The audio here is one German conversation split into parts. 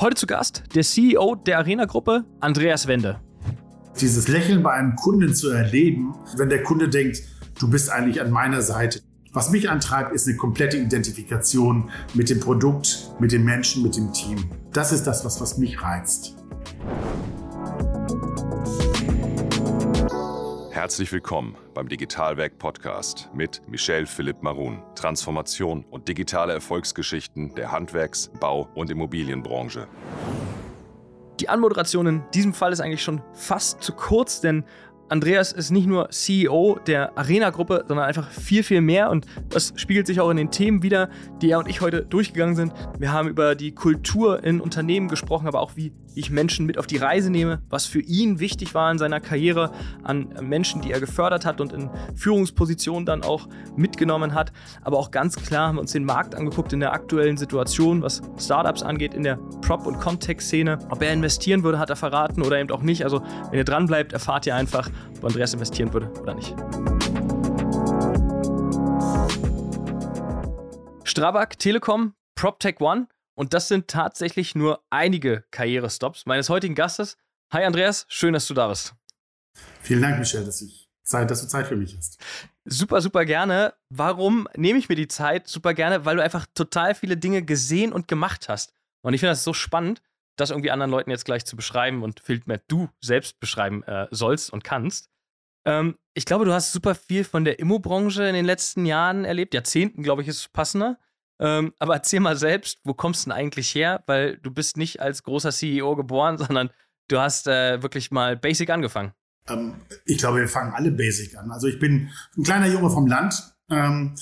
Heute zu Gast der CEO der Arena-Gruppe, Andreas Wende. Dieses Lächeln bei einem Kunden zu erleben, wenn der Kunde denkt, du bist eigentlich an meiner Seite. Was mich antreibt, ist eine komplette Identifikation mit dem Produkt, mit dem Menschen, mit dem Team. Das ist das, was, was mich reizt. Herzlich willkommen beim Digitalwerk Podcast mit Michel Philipp Marun. Transformation und digitale Erfolgsgeschichten der Handwerks-, Bau- und Immobilienbranche. Die Anmoderation in diesem Fall ist eigentlich schon fast zu kurz, denn Andreas ist nicht nur CEO der Arena-Gruppe, sondern einfach viel, viel mehr. Und das spiegelt sich auch in den Themen wieder, die er und ich heute durchgegangen sind. Wir haben über die Kultur in Unternehmen gesprochen, aber auch wie ich Menschen mit auf die Reise nehme, was für ihn wichtig war in seiner Karriere an Menschen, die er gefördert hat und in Führungspositionen dann auch mitgenommen hat. Aber auch ganz klar haben wir uns den Markt angeguckt in der aktuellen Situation, was Startups angeht, in der Prop- und Context-Szene. Ob er investieren würde, hat er verraten oder eben auch nicht. Also wenn ihr dran bleibt, erfahrt ihr einfach, ob Andreas investieren würde oder nicht. Strabag, Telekom, PropTech One und das sind tatsächlich nur einige Karrierestops meines heutigen Gastes. Hi Andreas, schön, dass du da bist. Vielen Dank, Michelle, dass, ich Zeit, dass du Zeit für mich hast. Super, super gerne. Warum nehme ich mir die Zeit? Super gerne, weil du einfach total viele Dinge gesehen und gemacht hast. Und ich finde das so spannend, das irgendwie anderen Leuten jetzt gleich zu beschreiben und vielmehr du selbst beschreiben äh, sollst und kannst. Ähm, ich glaube, du hast super viel von der Immobranche in den letzten Jahren erlebt. Jahrzehnten, glaube ich, ist passender. Ähm, aber erzähl mal selbst, wo kommst du denn eigentlich her? Weil du bist nicht als großer CEO geboren, sondern du hast äh, wirklich mal basic angefangen. Ähm, ich glaube, wir fangen alle basic an. Also ich bin ein kleiner Junge vom Land, ähm,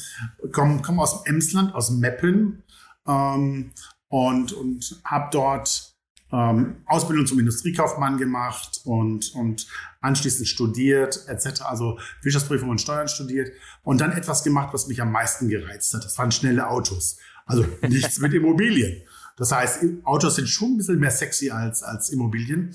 komme komm aus dem Emsland, aus Meppen ähm, und, und habe dort ähm, Ausbildung zum Industriekaufmann gemacht und, und anschließend studiert etc. Also Wirtschaftsprüfung und Steuern studiert und dann etwas gemacht, was mich am meisten gereizt hat. Das waren schnelle Autos. Also nichts mit Immobilien. Das heißt, Autos sind schon ein bisschen mehr sexy als, als Immobilien.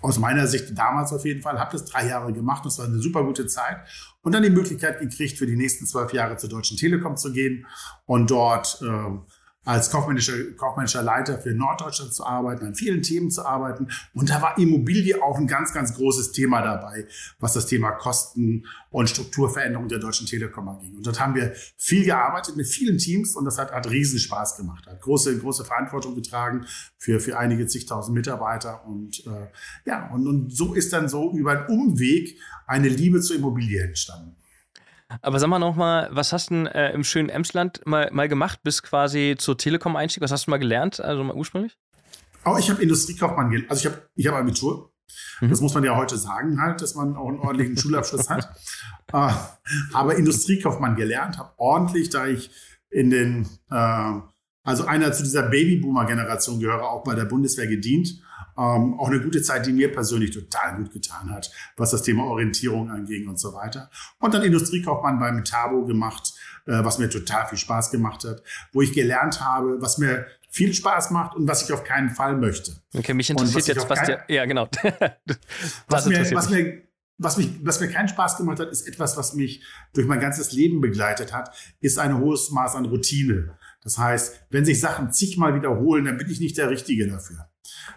Aus meiner Sicht damals auf jeden Fall, habe das drei Jahre gemacht. Das war eine super gute Zeit. Und dann die Möglichkeit gekriegt, für die nächsten zwölf Jahre zur Deutschen Telekom zu gehen und dort äh, als kaufmännischer, kaufmännischer Leiter für Norddeutschland zu arbeiten, an vielen Themen zu arbeiten. Und da war Immobilie auch ein ganz, ganz großes Thema dabei, was das Thema Kosten und Strukturveränderung der Deutschen Telekom anging. Und dort haben wir viel gearbeitet mit vielen Teams und das hat, hat riesen Spaß gemacht, hat große, große Verantwortung getragen für, für einige zigtausend Mitarbeiter. Und äh, ja, und, und so ist dann so über einen Umweg eine Liebe zur Immobilie entstanden. Aber sag mal nochmal, was hast du denn äh, im schönen Emsland mal, mal gemacht, bis quasi zur Telekom-Einstieg? Was hast du mal gelernt, also mal ursprünglich? Oh, ich habe Industriekaufmann gelernt. Also ich habe ich hab Abitur. Mhm. Das muss man ja heute sagen halt, dass man auch einen ordentlichen Schulabschluss hat. Äh, aber Industriekaufmann gelernt, habe ordentlich, da ich in den, äh, also einer zu dieser Babyboomer-Generation gehöre, auch bei der Bundeswehr gedient ähm, auch eine gute Zeit, die mir persönlich total gut getan hat, was das Thema Orientierung anging und so weiter. Und dann Industriekaufmann beim Tabo gemacht, äh, was mir total viel Spaß gemacht hat, wo ich gelernt habe, was mir viel Spaß macht und was ich auf keinen Fall möchte. Okay, mich interessiert was jetzt, was dir, ja genau. was, mir, was, mir, was, mich, was mir keinen Spaß gemacht hat, ist etwas, was mich durch mein ganzes Leben begleitet hat, ist ein hohes Maß an Routine. Das heißt, wenn sich Sachen zigmal wiederholen, dann bin ich nicht der Richtige dafür.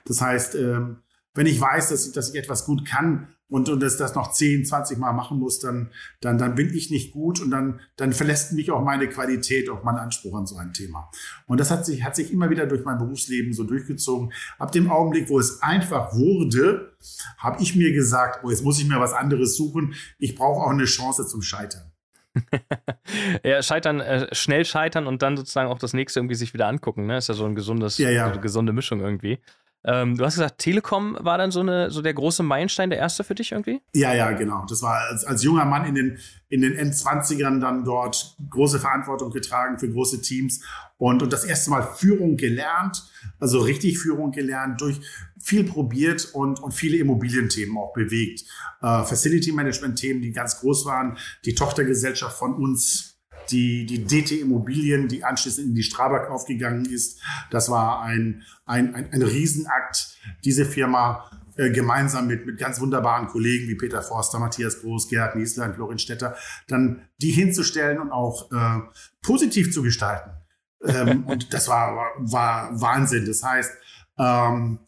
Das heißt, ähm, wenn ich weiß, dass ich, dass ich etwas gut kann und, und das, das noch 10, 20 Mal machen muss, dann, dann, dann bin ich nicht gut und dann, dann verlässt mich auch meine Qualität, auch mein Anspruch an so ein Thema. Und das hat sich, hat sich immer wieder durch mein Berufsleben so durchgezogen. Ab dem Augenblick, wo es einfach wurde, habe ich mir gesagt, oh, jetzt muss ich mir was anderes suchen. Ich brauche auch eine Chance zum Scheitern. ja, scheitern, äh, schnell scheitern und dann sozusagen auch das nächste irgendwie sich wieder angucken, ne? Ist ja so ein gesundes, ja, ja. So gesunde Mischung irgendwie. Ähm, du hast gesagt, Telekom war dann so, eine, so der große Meilenstein, der erste für dich irgendwie? Ja, ja, genau. Das war als, als junger Mann in den, in den Endzwanzigern dann dort große Verantwortung getragen für große Teams und, und das erste Mal Führung gelernt, also richtig Führung gelernt, durch viel probiert und, und viele Immobilienthemen auch bewegt. Äh, Facility Management Themen, die ganz groß waren. Die Tochtergesellschaft von uns die, die DT Immobilien, die anschließend in die Strabag aufgegangen ist. Das war ein, ein, ein, ein Riesenakt, diese Firma äh, gemeinsam mit, mit ganz wunderbaren Kollegen wie Peter Forster, Matthias Groß, Gerhard Nieslein, Florin Stetter, dann die hinzustellen und auch äh, positiv zu gestalten. ähm, und das war, war, war Wahnsinn. Das heißt, ähm,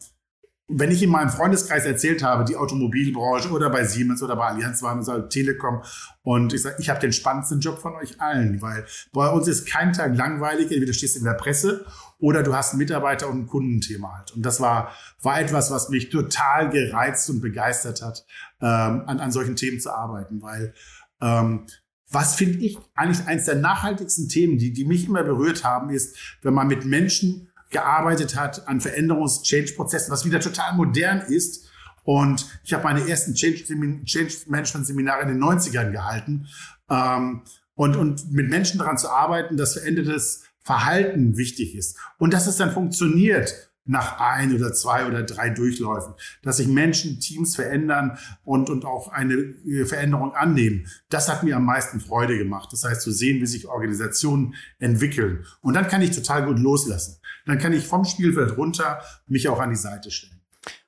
wenn ich in meinem Freundeskreis erzählt habe, die Automobilbranche oder bei Siemens oder bei Allianz waren oder Telekom und ich sage, ich habe den spannendsten Job von euch allen, weil bei uns ist kein Tag langweilig, entweder stehst du in der Presse oder du hast ein Mitarbeiter- und ein Kundenthema halt. Und das war, war etwas, was mich total gereizt und begeistert hat, ähm, an, an solchen Themen zu arbeiten, weil ähm, was finde ich eigentlich eines der nachhaltigsten Themen, die, die mich immer berührt haben, ist, wenn man mit Menschen gearbeitet hat an Veränderungs-Change-Prozessen, was wieder total modern ist. Und ich habe meine ersten Change-Management-Seminare in den 90ern gehalten. Ähm, und, und mit Menschen daran zu arbeiten, dass verändertes Verhalten wichtig ist. Und dass es dann funktioniert nach ein oder zwei oder drei Durchläufen, dass sich Menschen, Teams verändern und, und auch eine äh, Veränderung annehmen. Das hat mir am meisten Freude gemacht. Das heißt, zu sehen, wie sich Organisationen entwickeln. Und dann kann ich total gut loslassen. Dann kann ich vom Spielfeld runter mich auch an die Seite stellen.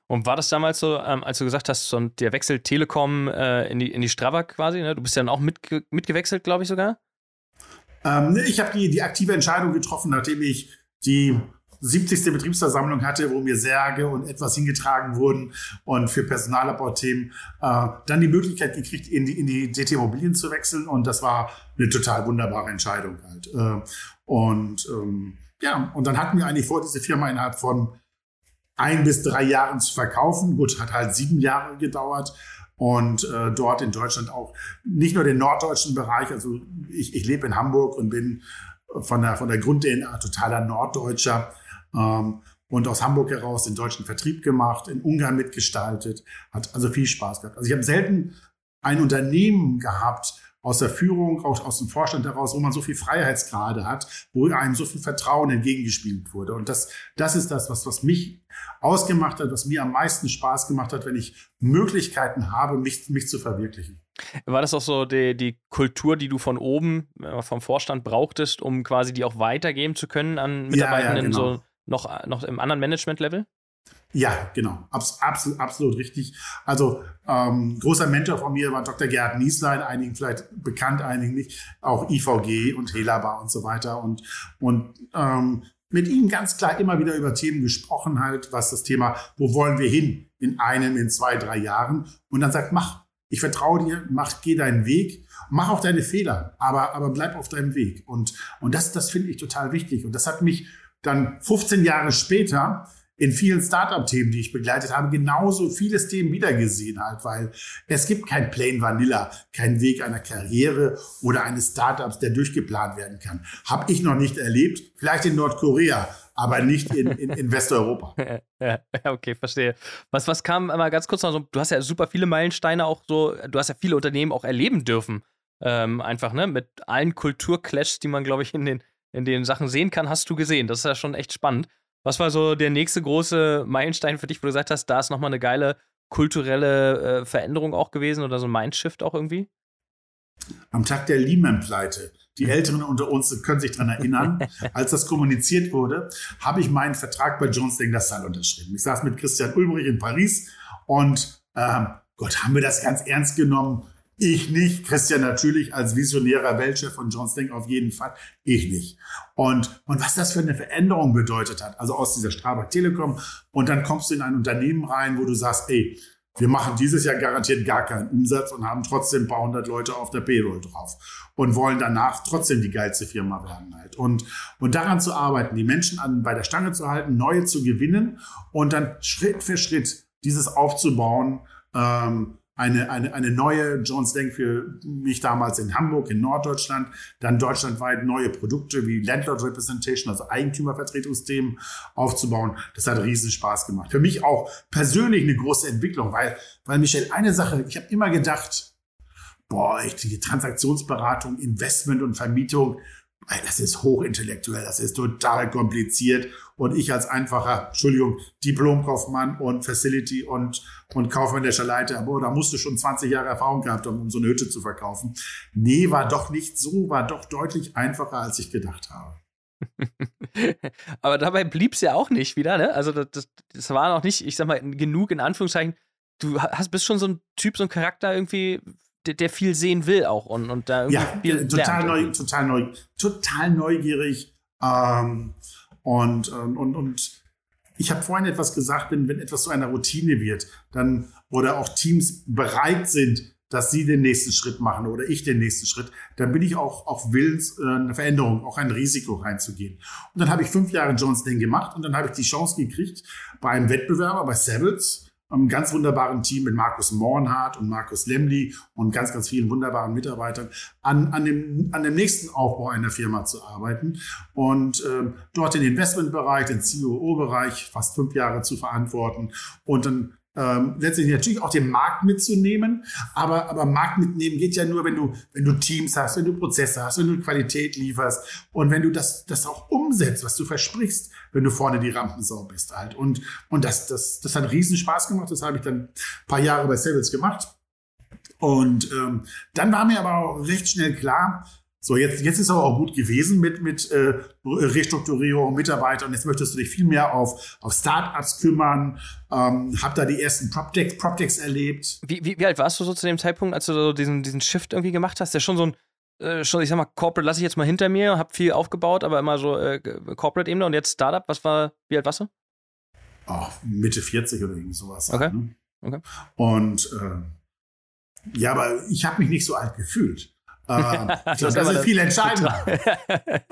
Und war das damals so, ähm, als du gesagt hast, so der Wechsel Telekom äh, in, die, in die Strava quasi? Ne? Du bist ja dann auch mitge mitgewechselt, glaube ich sogar? Ähm, ich habe die, die aktive Entscheidung getroffen, nachdem ich die 70. Betriebsversammlung hatte, wo mir Särge und etwas hingetragen wurden und für Personalabbauthemen äh, dann die Möglichkeit gekriegt, in die, in die DT Immobilien zu wechseln und das war eine total wunderbare Entscheidung halt. Äh, und ähm, ja, und dann hatten wir eigentlich vor, diese Firma innerhalb von ein bis drei Jahren zu verkaufen. Gut, hat halt sieben Jahre gedauert und äh, dort in Deutschland auch nicht nur den norddeutschen Bereich, also ich, ich lebe in Hamburg und bin von der, von der Grund-DNA totaler Norddeutscher ähm, und aus Hamburg heraus den deutschen Vertrieb gemacht, in Ungarn mitgestaltet, hat also viel Spaß gehabt. Also ich habe selten ein Unternehmen gehabt, aus der Führung, auch aus dem Vorstand heraus, wo man so viel Freiheitsgrade hat, wo einem so viel Vertrauen entgegengespielt wurde. Und das, das ist das, was, was mich ausgemacht hat, was mir am meisten Spaß gemacht hat, wenn ich Möglichkeiten habe, mich, mich zu verwirklichen. War das auch so die, die Kultur, die du von oben, äh, vom Vorstand brauchtest, um quasi die auch weitergeben zu können an Mitarbeitenden, ja, ja, genau. so noch, noch im anderen Management-Level? Ja, genau. Abs absolut, absolut richtig. Also ähm, großer Mentor von mir war Dr. Gerhard Nieslein, einigen vielleicht bekannt, einigen nicht, auch IVG und Helaba und so weiter. Und, und ähm, mit ihm ganz klar immer wieder über Themen gesprochen, halt, was das Thema, wo wollen wir hin in einem, in zwei, drei Jahren? Und dann sagt, mach, ich vertraue dir, mach, geh deinen Weg, mach auch deine Fehler, aber, aber bleib auf deinem Weg. Und, und das, das finde ich total wichtig. Und das hat mich dann 15 Jahre später in vielen Startup-Themen, die ich begleitet habe, genauso vieles Themen wiedergesehen halt, weil es gibt kein Plain Vanilla, keinen Weg einer Karriere oder eines Startups, der durchgeplant werden kann. Hab ich noch nicht erlebt, vielleicht in Nordkorea, aber nicht in, in, in Westeuropa. ja, okay, verstehe. Was, was kam mal ganz kurz noch so, du hast ja super viele Meilensteine auch so, du hast ja viele Unternehmen auch erleben dürfen. Ähm, einfach, ne, mit allen Kulturclashs, die man, glaube ich, in den, in den Sachen sehen kann, hast du gesehen. Das ist ja schon echt spannend. Was war so der nächste große Meilenstein für dich, wo du gesagt hast, da ist nochmal eine geile kulturelle äh, Veränderung auch gewesen oder so ein Mindshift auch irgendwie? Am Tag der Lehman-Pleite. Die Älteren unter uns können sich daran erinnern. Als das kommuniziert wurde, habe ich meinen Vertrag bei Jones Lang LaSalle unterschrieben. Ich saß mit Christian Ulbrich in Paris und ähm, Gott, haben wir das ganz ernst genommen ich nicht, Christian natürlich als visionärer Weltchef von John Sting auf jeden Fall, ich nicht. Und, und was das für eine Veränderung bedeutet hat, also aus dieser Strabag Telekom und dann kommst du in ein Unternehmen rein, wo du sagst, ey, wir machen dieses Jahr garantiert gar keinen Umsatz und haben trotzdem ein paar hundert Leute auf der Payroll drauf und wollen danach trotzdem die geilste Firma werden halt. Und, und daran zu arbeiten, die Menschen an, bei der Stange zu halten, neue zu gewinnen und dann Schritt für Schritt dieses aufzubauen, ähm, eine, eine, eine neue Jones Denk für mich damals in Hamburg, in Norddeutschland, dann deutschlandweit neue Produkte wie Landlord Representation, also Eigentümervertretungsthemen aufzubauen. Das hat riesen Spaß gemacht. Für mich auch persönlich eine große Entwicklung, weil, weil Michel, eine Sache, ich habe immer gedacht, boah, echt, die Transaktionsberatung, Investment und Vermietung, das ist hochintellektuell, das ist total kompliziert. Und ich als einfacher, Entschuldigung, Diplomkaufmann und Facility und, und kaufmännischer Leiter, boah, da musst du schon 20 Jahre Erfahrung gehabt haben, um so eine Hütte zu verkaufen. Nee, war doch nicht so, war doch deutlich einfacher, als ich gedacht habe. Aber dabei blieb es ja auch nicht wieder, ne? Also das, das war noch nicht, ich sag mal, genug in Anführungszeichen. Du hast, bist schon so ein Typ, so ein Charakter irgendwie, der, der viel sehen will auch und, und da ja, total neu, total neu, total neugierig ähm, und, und, und ich habe vorhin etwas gesagt, wenn, wenn etwas zu einer Routine wird, dann oder auch Teams bereit sind, dass sie den nächsten Schritt machen oder ich den nächsten Schritt, dann bin ich auch, auch willens, äh, eine Veränderung, auch ein Risiko reinzugehen. Und dann habe ich fünf Jahre Jones Day gemacht und dann habe ich die Chance gekriegt, bei einem Wettbewerber, bei Savills, einem ganz wunderbaren Team mit Markus Mornhardt und Markus Lemli und ganz, ganz vielen wunderbaren Mitarbeitern an, an, dem, an dem nächsten Aufbau einer Firma zu arbeiten und äh, dort den Investmentbereich, den COO-Bereich fast fünf Jahre zu verantworten und dann ähm, letztendlich natürlich auch den Markt mitzunehmen. Aber, aber Markt mitnehmen geht ja nur, wenn du, wenn du Teams hast, wenn du Prozesse hast, wenn du Qualität lieferst und wenn du das, das auch umsetzt, was du versprichst, wenn du vorne die Rampensau bist halt. Und, und das, das, das hat riesen Spaß gemacht. Das habe ich dann ein paar Jahre bei Savils gemacht. Und ähm, dann war mir aber auch recht schnell klar, so, jetzt, jetzt ist aber auch gut gewesen mit, mit äh, Restrukturierung, Mitarbeitern. Jetzt möchtest du dich viel mehr auf, auf Startups kümmern. Ähm, hab da die ersten PropTechs Prop erlebt. Wie, wie, wie alt warst du so zu dem Zeitpunkt, als du so diesen, diesen Shift irgendwie gemacht hast? Der schon so ein, äh, schon, ich sag mal, Corporate lasse ich jetzt mal hinter mir, hab viel aufgebaut, aber immer so äh, Corporate-Ebene und jetzt Startup. Was war, wie alt warst du? Oh, Mitte 40 oder irgend sowas. Okay. Halt, ne? okay. Und äh, ja, aber ich habe mich nicht so alt gefühlt. Ähm, das, das ist viel entscheidender.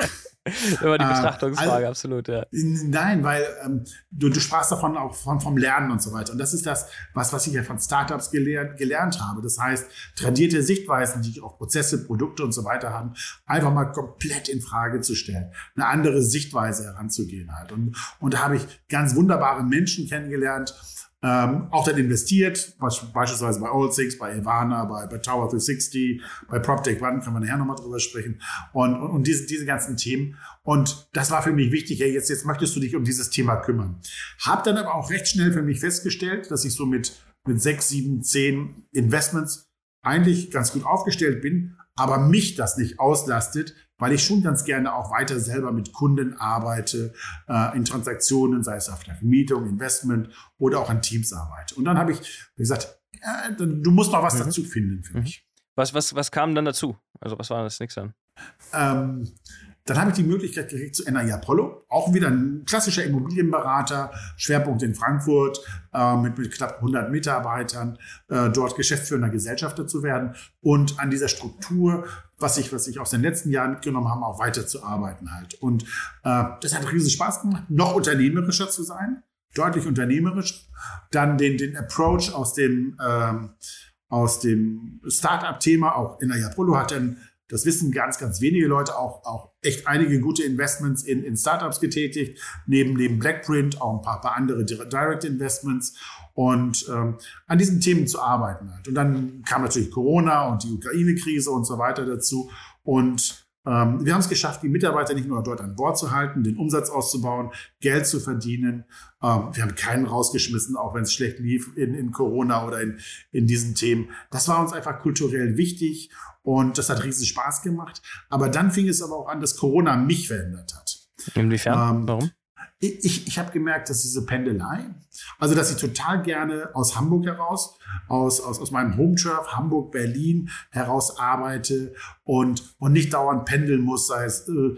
Immer die ähm, Betrachtungsfrage, also, absolut, ja. Nein, weil ähm, du, du sprachst davon auch von, vom Lernen und so weiter. Und das ist das, was, was ich ja von Startups gelernt, gelernt habe. Das heißt, tradierte Sichtweisen, die auf Prozesse, Produkte und so weiter haben, einfach mal komplett in Frage zu stellen. Eine andere Sichtweise heranzugehen halt. Und, und da habe ich ganz wunderbare Menschen kennengelernt, ähm, auch dann investiert, beispielsweise bei Old Six, bei Ivana, bei, bei Tower 360, bei PropTech One, kann man nachher nochmal drüber sprechen. Und, und, und diese, diese ganzen Themen. Und das war für mich wichtig, ja, jetzt, jetzt möchtest du dich um dieses Thema kümmern. Hab dann aber auch recht schnell für mich festgestellt, dass ich so mit, mit sechs, sieben, zehn Investments eigentlich ganz gut aufgestellt bin, aber mich das nicht auslastet, weil ich schon ganz gerne auch weiter selber mit Kunden arbeite, äh, in Transaktionen, sei es auf der Vermietung, Investment oder auch an Teams arbeite. Und dann habe ich gesagt, äh, du musst noch was mhm. dazu finden für mhm. mich. Was, was, was kam dann dazu? Also was war das nächste dann? Ähm, dann habe ich die Möglichkeit gekriegt zu NRI Apollo, auch wieder ein klassischer Immobilienberater, Schwerpunkt in Frankfurt, äh, mit, mit knapp 100 Mitarbeitern, äh, dort geschäftsführender Gesellschafter zu werden und an dieser Struktur, was ich, was ich aus den letzten Jahren mitgenommen habe, auch weiterzuarbeiten halt. Und äh, das hat riesen Spaß gemacht, noch unternehmerischer zu sein, deutlich unternehmerisch, dann den, den Approach aus dem, ähm, dem Startup-Thema, auch NRI Apollo hat dann das wissen ganz, ganz wenige Leute, auch, auch echt einige gute Investments in, in Startups getätigt, neben, neben Blackprint auch ein paar, paar andere Direct Investments und ähm, an diesen Themen zu arbeiten halt. Und dann kam natürlich Corona und die Ukraine-Krise und so weiter dazu. Und ähm, wir haben es geschafft, die Mitarbeiter nicht nur dort an Bord zu halten, den Umsatz auszubauen, Geld zu verdienen. Ähm, wir haben keinen rausgeschmissen, auch wenn es schlecht lief in, in Corona oder in, in diesen Themen. Das war uns einfach kulturell wichtig und das hat riesen Spaß gemacht. Aber dann fing es aber auch an, dass Corona mich verändert hat. Inwiefern? Ähm, Warum? Ich, ich habe gemerkt, dass diese Pendelei, also dass ich total gerne aus Hamburg heraus, aus, aus, aus meinem Home Turf, Hamburg, Berlin heraus arbeite und, und nicht dauernd pendeln muss, sei es äh,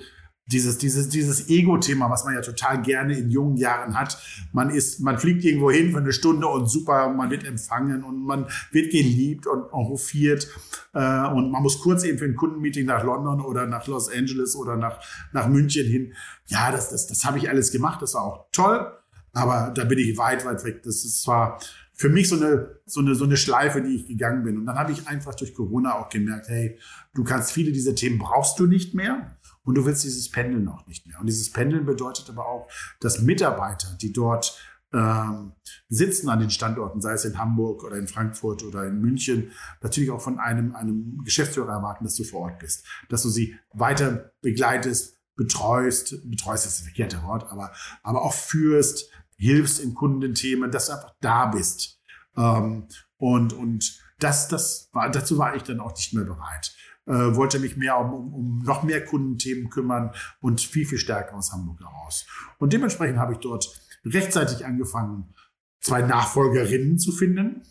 dieses, dieses, dieses Ego-Thema, was man ja total gerne in jungen Jahren hat. Man ist, man fliegt irgendwo hin für eine Stunde und super, man wird empfangen und man wird geliebt und hofiert. Äh, und man muss kurz eben für ein Kundenmeeting nach London oder nach Los Angeles oder nach, nach München hin. Ja, das, das, das habe ich alles gemacht. Das war auch toll. Aber da bin ich weit, weit weg. Das ist zwar für mich so eine, so eine, so eine Schleife, die ich gegangen bin. Und dann habe ich einfach durch Corona auch gemerkt, hey, du kannst viele dieser Themen brauchst du nicht mehr. Und du willst dieses Pendeln auch nicht mehr. Und dieses Pendeln bedeutet aber auch, dass Mitarbeiter, die dort ähm, sitzen an den Standorten, sei es in Hamburg oder in Frankfurt oder in München, natürlich auch von einem, einem Geschäftsführer erwarten, dass du vor Ort bist, dass du sie weiter begleitest, betreust, betreust ist das verkehrte Wort, aber, aber auch führst, hilfst in Kundenthemen, dass du einfach da bist. Ähm, und, und das, das war, dazu war ich dann auch nicht mehr bereit äh, wollte mich mehr um, um, um noch mehr Kundenthemen kümmern und viel, viel stärker aus Hamburg heraus. Und dementsprechend habe ich dort rechtzeitig angefangen, zwei Nachfolgerinnen zu finden.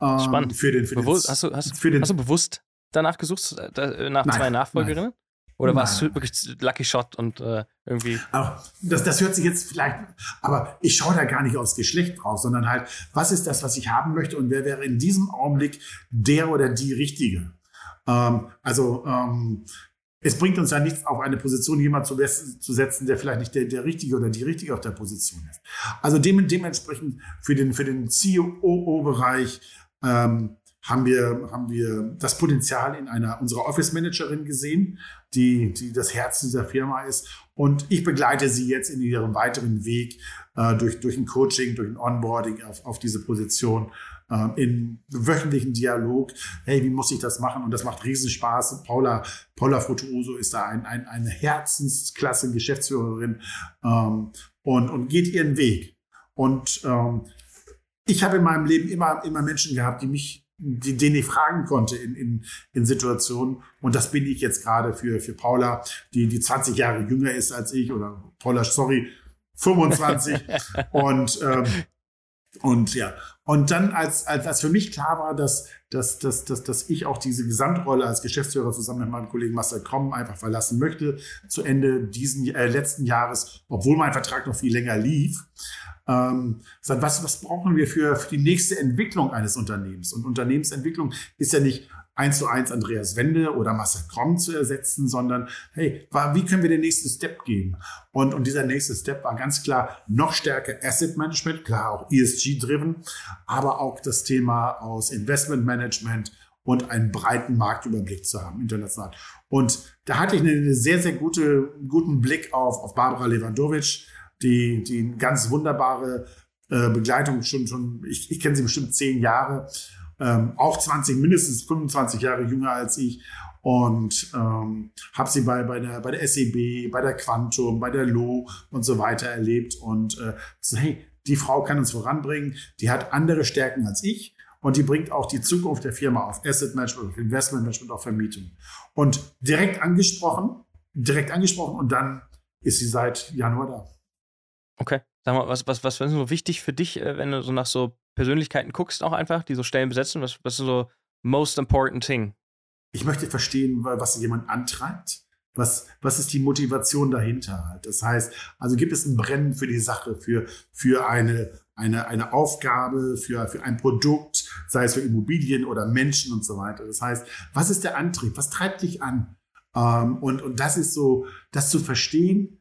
Ähm, Spannend. Für den, für den, hast, du, hast, für den, hast du bewusst danach gesucht, äh, nach nein, zwei Nachfolgerinnen? Oder war es wirklich Lucky Shot und äh, irgendwie. Aber das, das hört sich jetzt vielleicht, aber ich schaue da gar nicht aufs Geschlecht drauf, sondern halt, was ist das, was ich haben möchte und wer wäre in diesem Augenblick der oder die Richtige? Ähm, also, ähm, es bringt uns ja nichts, auf eine Position jemand zu, zu setzen, der vielleicht nicht der, der Richtige oder die Richtige auf der Position ist. Also dem, dementsprechend für den, für den COO-Bereich ähm, haben wir, haben wir das Potenzial in einer unserer Office Managerin gesehen, die, die das Herz dieser Firma ist. Und ich begleite sie jetzt in ihrem weiteren Weg äh, durch, durch ein Coaching, durch ein Onboarding auf, auf diese Position äh, in wöchentlichen Dialog. Hey, wie muss ich das machen? Und das macht Riesenspaß. Paula, Paula Frutuoso ist da ein, ein, eine Herzensklasse Geschäftsführerin ähm, und, und geht ihren Weg. Und ähm, ich habe in meinem Leben immer, immer Menschen gehabt, die mich die, den ich fragen konnte in, in, in Situationen. Und das bin ich jetzt gerade für, für Paula, die, die 20 Jahre jünger ist als ich, oder Paula, sorry, 25. und, ähm, und ja, und dann, als, als, als für mich klar war, dass, dass, dass, dass, dass ich auch diese Gesamtrolle als Geschäftsführer zusammen mit meinem Kollegen Marcel Krom einfach verlassen möchte, zu Ende diesen äh, letzten Jahres, obwohl mein Vertrag noch viel länger lief, ähm, was, was brauchen wir für, für die nächste Entwicklung eines Unternehmens? Und Unternehmensentwicklung ist ja nicht eins zu eins Andreas Wende oder Marcel Krom zu ersetzen, sondern hey, wie können wir den nächsten Step gehen? Und, und dieser nächste Step war ganz klar noch stärker Asset Management, klar auch ESG-driven, aber auch das Thema aus Investment Management und einen breiten Marktüberblick zu haben, international. Und da hatte ich einen sehr, sehr gute, guten Blick auf, auf Barbara Lewandowitsch, die, die ganz wunderbare äh, Begleitung schon, schon ich, ich kenne sie bestimmt zehn Jahre, ähm, auch 20, mindestens 25 Jahre jünger als ich und ähm, habe sie bei, bei, der, bei der SEB, bei der Quantum, bei der LO und so weiter erlebt und äh, so, hey, die Frau kann uns voranbringen, die hat andere Stärken als ich und die bringt auch die Zukunft der Firma auf Asset Management, auf Investment Management, auf Vermietung. Und direkt angesprochen, direkt angesprochen und dann ist sie seit Januar da. Okay. Sag mal, was, was, was ist so wichtig für dich, äh, wenn du so nach so Persönlichkeiten guckst, auch einfach, die so Stellen besetzen? Was, was ist so most important thing? Ich möchte verstehen, was jemand antreibt. Was, was ist die Motivation dahinter halt? Das heißt, also gibt es ein Brennen für die Sache, für, für eine, eine, eine Aufgabe, für, für ein Produkt, sei es für Immobilien oder Menschen und so weiter. Das heißt, was ist der Antrieb? Was treibt dich an? Ähm, und, und das ist so, das zu verstehen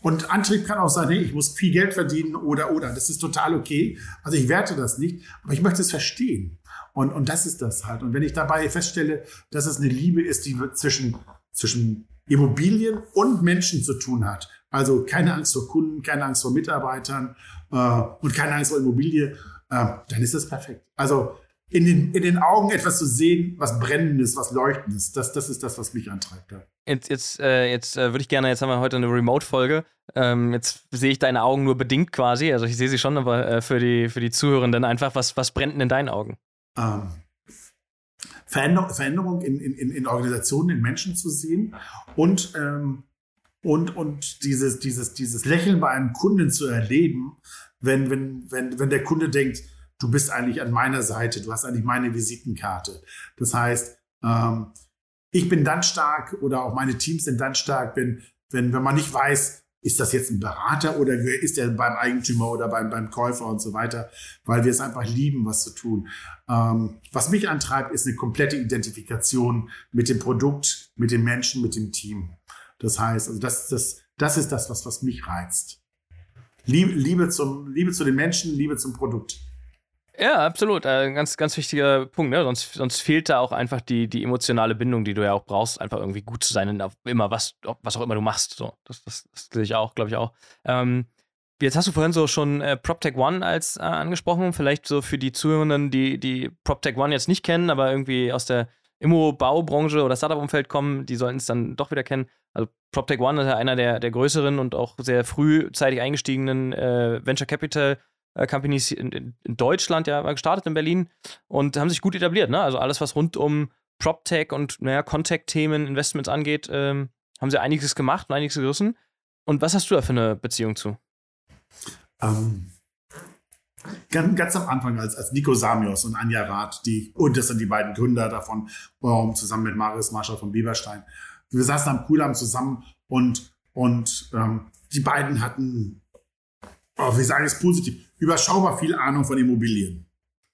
und Antrieb kann auch sein, hey, ich muss viel Geld verdienen oder, oder. Das ist total okay. Also ich werte das nicht, aber ich möchte es verstehen. Und, und das ist das halt. Und wenn ich dabei feststelle, dass es eine Liebe ist, die zwischen, zwischen Immobilien und Menschen zu tun hat, also keine Angst vor Kunden, keine Angst vor Mitarbeitern äh, und keine Angst vor Immobilie, äh, dann ist das perfekt. Also in den, in den Augen etwas zu sehen, was brennendes, was leuchtendes, das, das ist das, was mich antreibt. Ja. Jetzt, jetzt, äh, jetzt äh, würde ich gerne, jetzt haben wir heute eine Remote-Folge. Ähm, jetzt sehe ich deine Augen nur bedingt quasi. Also ich sehe sie schon, aber äh, für, die, für die Zuhörenden einfach, was, was brennt denn in deinen Augen? Ähm, Veränder Veränderung in, in, in Organisationen, in Menschen zu sehen und, ähm, und, und dieses, dieses, dieses Lächeln bei einem Kunden zu erleben, wenn, wenn, wenn, wenn der Kunde denkt, du bist eigentlich an meiner Seite, du hast eigentlich meine Visitenkarte. Das heißt, ähm, ich bin dann stark oder auch meine Teams sind dann stark, wenn, wenn, wenn man nicht weiß, ist das jetzt ein Berater oder ist er beim Eigentümer oder beim, beim Käufer und so weiter, weil wir es einfach lieben, was zu tun. Ähm, was mich antreibt, ist eine komplette Identifikation mit dem Produkt, mit dem Menschen, mit dem Team. Das heißt, also das, das, das ist das, was, was mich reizt. Liebe, Liebe, zum, Liebe zu den Menschen, Liebe zum Produkt. Ja, absolut. Ein äh, ganz, ganz wichtiger Punkt. Ne? Sonst, sonst fehlt da auch einfach die, die emotionale Bindung, die du ja auch brauchst, einfach irgendwie gut zu sein in immer was, was auch immer du machst. So, das, das, das sehe ich auch, glaube ich auch. Ähm, jetzt hast du vorhin so schon äh, PropTech One als äh, angesprochen. Vielleicht so für die Zuhörenden, die, die PropTech One jetzt nicht kennen, aber irgendwie aus der Immo-Baubranche oder Startup-Umfeld kommen, die sollten es dann doch wieder kennen. Also PropTech One ist ja einer der, der größeren und auch sehr frühzeitig eingestiegenen äh, Venture Capital Companies in, in, Deutschland ja gestartet in Berlin und haben sich gut etabliert. Ne? Also alles, was rund um PropTech und naja, Contact-Themen, Investments angeht, ähm, haben sie einiges gemacht und einiges gerissen. Und was hast du da für eine Beziehung zu? Ähm, ganz, ganz, am Anfang, als, als Nico Samios und Anja Rath, die, und das sind die beiden Gründer davon, um, zusammen mit Marius Marschall von Bieberstein, wir saßen am Kudamm zusammen und, und ähm, die beiden hatten, oh, wie sage ich es positiv, überschaubar viel Ahnung von Immobilien.